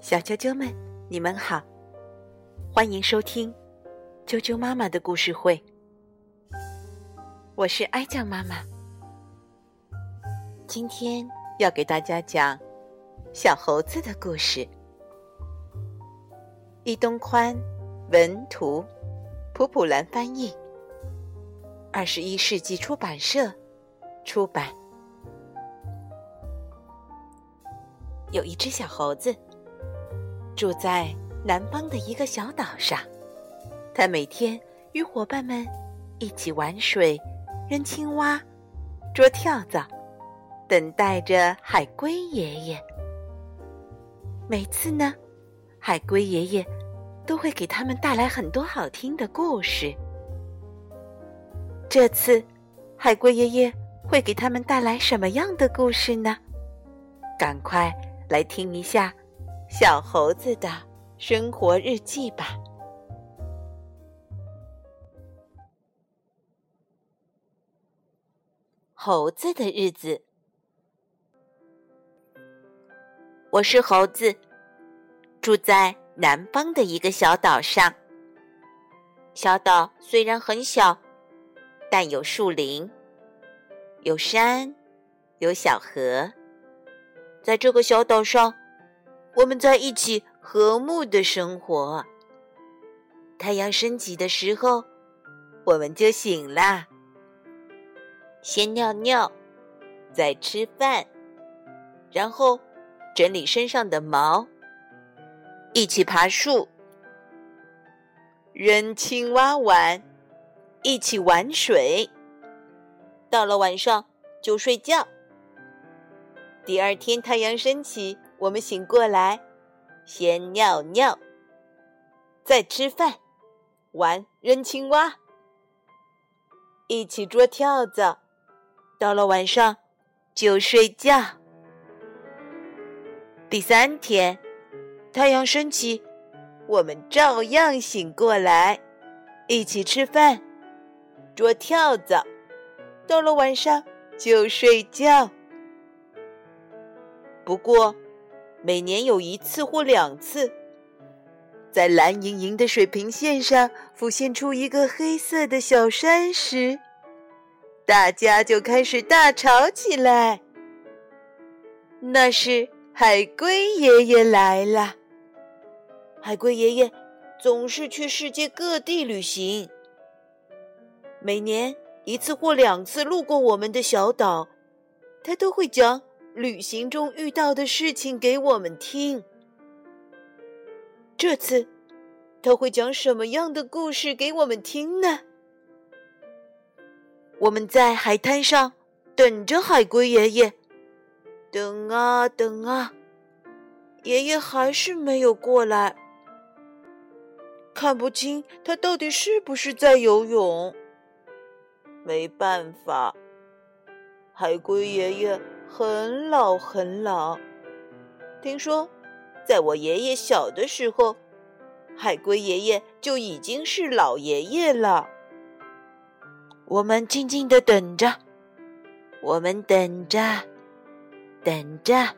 小啾啾们，你们好，欢迎收听啾啾妈妈的故事会。我是哀酱妈妈，今天要给大家讲小猴子的故事。易东宽文图，普普兰翻译，二十一世纪出版社出版。有一只小猴子，住在南方的一个小岛上。它每天与伙伴们一起玩水、扔青蛙、捉跳蚤，等待着海龟爷爷。每次呢，海龟爷爷都会给他们带来很多好听的故事。这次，海龟爷爷会给他们带来什么样的故事呢？赶快！来听一下小猴子的生活日记吧。猴子的日子，我是猴子，住在南方的一个小岛上。小岛虽然很小，但有树林，有山，有小河。在这个小岛上，我们在一起和睦的生活。太阳升起的时候，我们就醒了，先尿尿，再吃饭，然后整理身上的毛，一起爬树，扔青蛙玩，一起玩水。到了晚上就睡觉。第二天太阳升起，我们醒过来，先尿尿，再吃饭，玩扔青蛙，一起捉跳蚤。到了晚上就睡觉。第三天太阳升起，我们照样醒过来，一起吃饭，捉跳蚤。到了晚上就睡觉。不过，每年有一次或两次，在蓝盈盈的水平线上浮现出一个黑色的小山时，大家就开始大吵起来。那是海龟爷爷来了。海龟爷爷总是去世界各地旅行，每年一次或两次路过我们的小岛，他都会讲。旅行中遇到的事情给我们听。这次他会讲什么样的故事给我们听呢？我们在海滩上等着海龟爷爷，等啊等啊，爷爷还是没有过来，看不清他到底是不是在游泳。没办法，海龟爷爷。很老很老，听说，在我爷爷小的时候，海龟爷爷就已经是老爷爷了。我们静静的等着，我们等着，等着，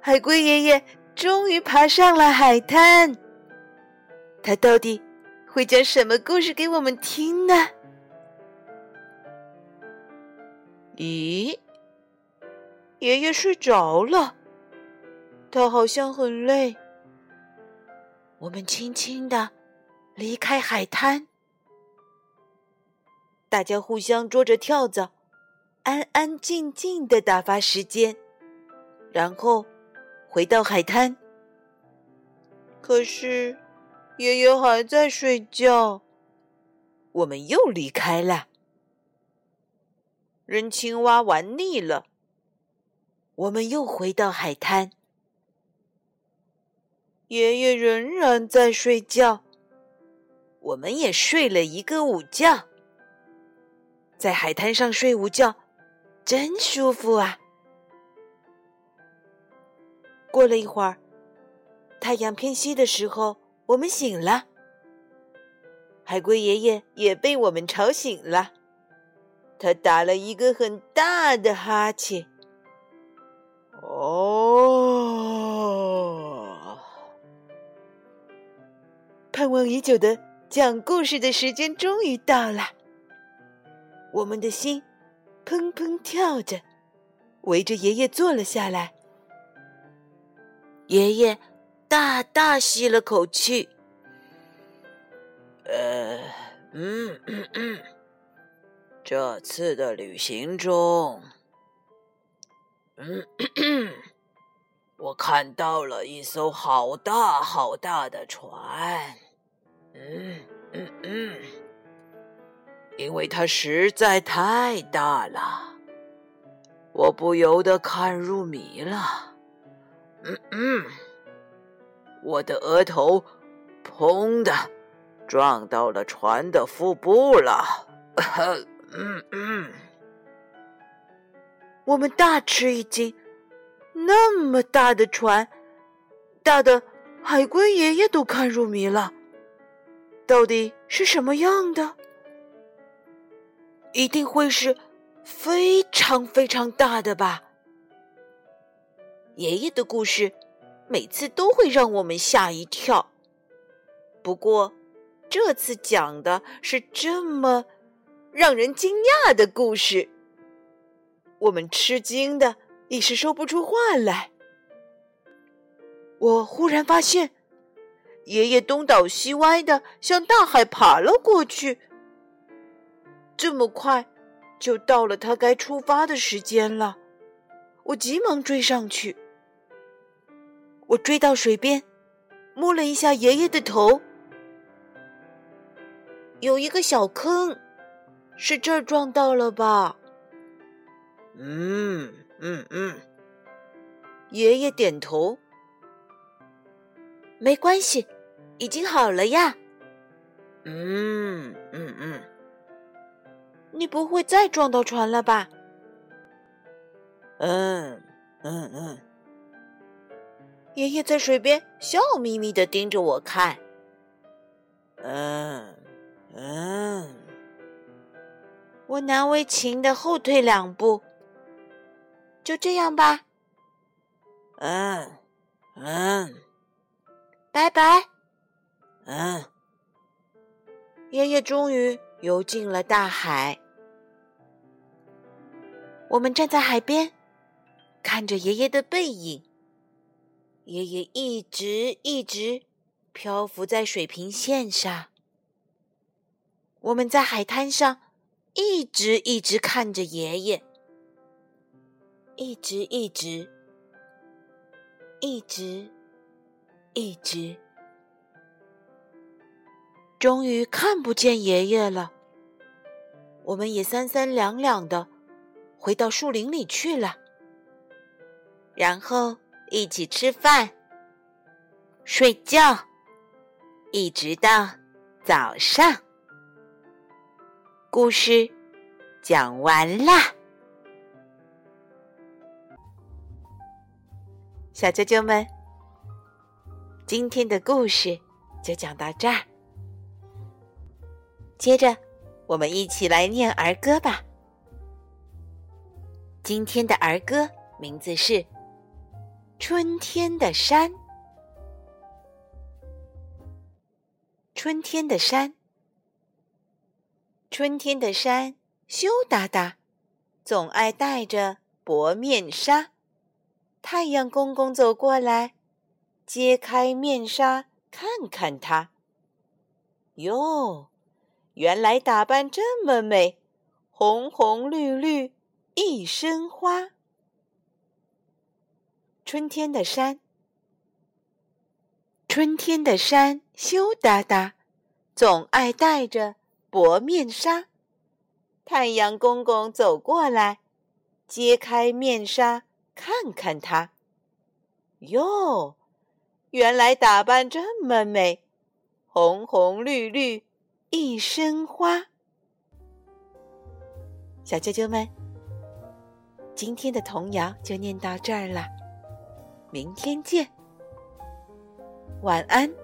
海龟爷爷终于爬上了海滩。他到底会讲什么故事给我们听呢？咦，爷爷睡着了，他好像很累。我们轻轻的离开海滩，大家互相捉着跳蚤，安安静静的打发时间，然后回到海滩。可是爷爷还在睡觉，我们又离开了。扔青蛙玩腻了，我们又回到海滩。爷爷仍然在睡觉，我们也睡了一个午觉。在海滩上睡午觉，真舒服啊！过了一会儿，太阳偏西的时候，我们醒了。海龟爷爷也被我们吵醒了。他打了一个很大的哈欠。哦，盼望已久的讲故事的时间终于到了，我们的心砰砰跳着，围着爷爷坐了下来。爷爷大大吸了口气，呃，嗯。这次的旅行中，嗯。我看到了一艘好大好大的船，嗯嗯嗯，因为它实在太大了，我不由得看入迷了。嗯嗯，我的额头砰的撞到了船的腹部了。嗯嗯，我们大吃一惊。那么大的船，大的海龟爷爷都看入迷了。到底是什么样的？一定会是非常非常大的吧？爷爷的故事每次都会让我们吓一跳。不过这次讲的是这么让人惊讶的故事，我们吃惊的。一时说不出话来。我忽然发现，爷爷东倒西歪的向大海爬了过去。这么快，就到了他该出发的时间了。我急忙追上去。我追到水边，摸了一下爷爷的头，有一个小坑，是这儿撞到了吧？嗯。嗯嗯，爷爷点头。没关系，已经好了呀。嗯嗯嗯，你不会再撞到船了吧？嗯嗯嗯。爷爷在水边笑眯眯的盯着我看。嗯嗯，我难为情的后退两步。就这样吧。嗯嗯，拜拜。嗯，爷爷终于游进了大海。我们站在海边，看着爷爷的背影。爷爷一直一直漂浮在水平线上。我们在海滩上一直一直看着爷爷。一直一直，一直一直，终于看不见爷爷了。我们也三三两两的回到树林里去了，然后一起吃饭、睡觉，一直到早上。故事讲完啦。小啾啾们，今天的故事就讲到这儿。接着，我们一起来念儿歌吧。今天的儿歌名字是《春天的山》。春天的山，春天的山羞答答，总爱戴着薄面纱。太阳公公走过来，揭开面纱，看看他。哟，原来打扮这么美，红红绿绿一身花。春天的山，春天的山羞答答，总爱戴着薄面纱。太阳公公走过来，揭开面纱。看看他，哟，原来打扮这么美，红红绿绿一身花。小啾啾们，今天的童谣就念到这儿了，明天见，晚安。